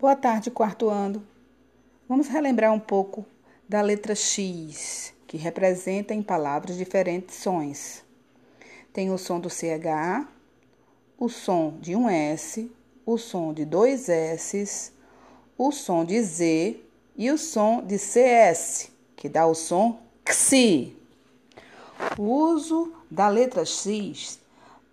Boa tarde, quarto ano. Vamos relembrar um pouco da letra X, que representa em palavras diferentes sons. Tem o som do CH, o som de um S, o som de dois S, o som de Z e o som de CS, que dá o som XI. O uso da letra X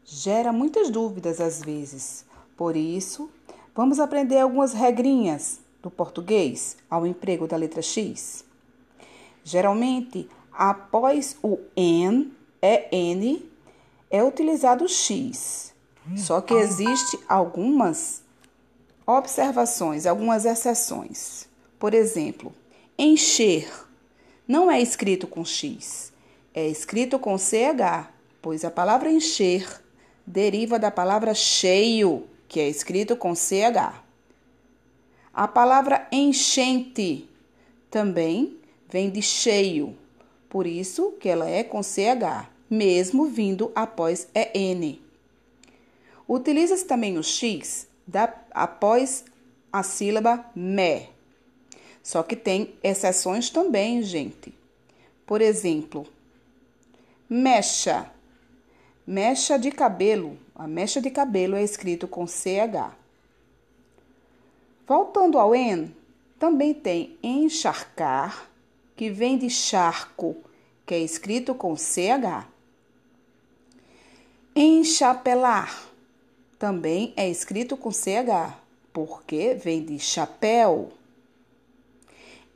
gera muitas dúvidas às vezes. Por isso, vamos aprender algumas regrinhas do português ao emprego da letra X. Geralmente, após o N, é N, é utilizado o X. Só que existe algumas observações, algumas exceções. Por exemplo, encher não é escrito com X, é escrito com CH, pois a palavra encher deriva da palavra cheio, que é escrito com CH. A palavra enchente também vem de cheio, por isso que ela é com CH, mesmo vindo após EN. Utiliza-se também o X da, após a sílaba me. Só que tem exceções também, gente. Por exemplo, mecha. Mecha de cabelo. A mecha de cabelo é escrito com CH. Voltando ao en, também tem encharcar, que vem de charco, que é escrito com CH. Enchapelar também é escrito com CH, porque vem de chapéu.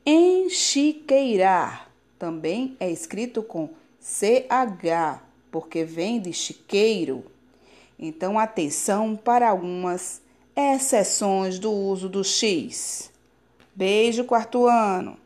Enchiqueirar também é escrito com CH, porque vem de chiqueiro. Então, atenção para algumas exceções do uso do X. Beijo, quarto ano!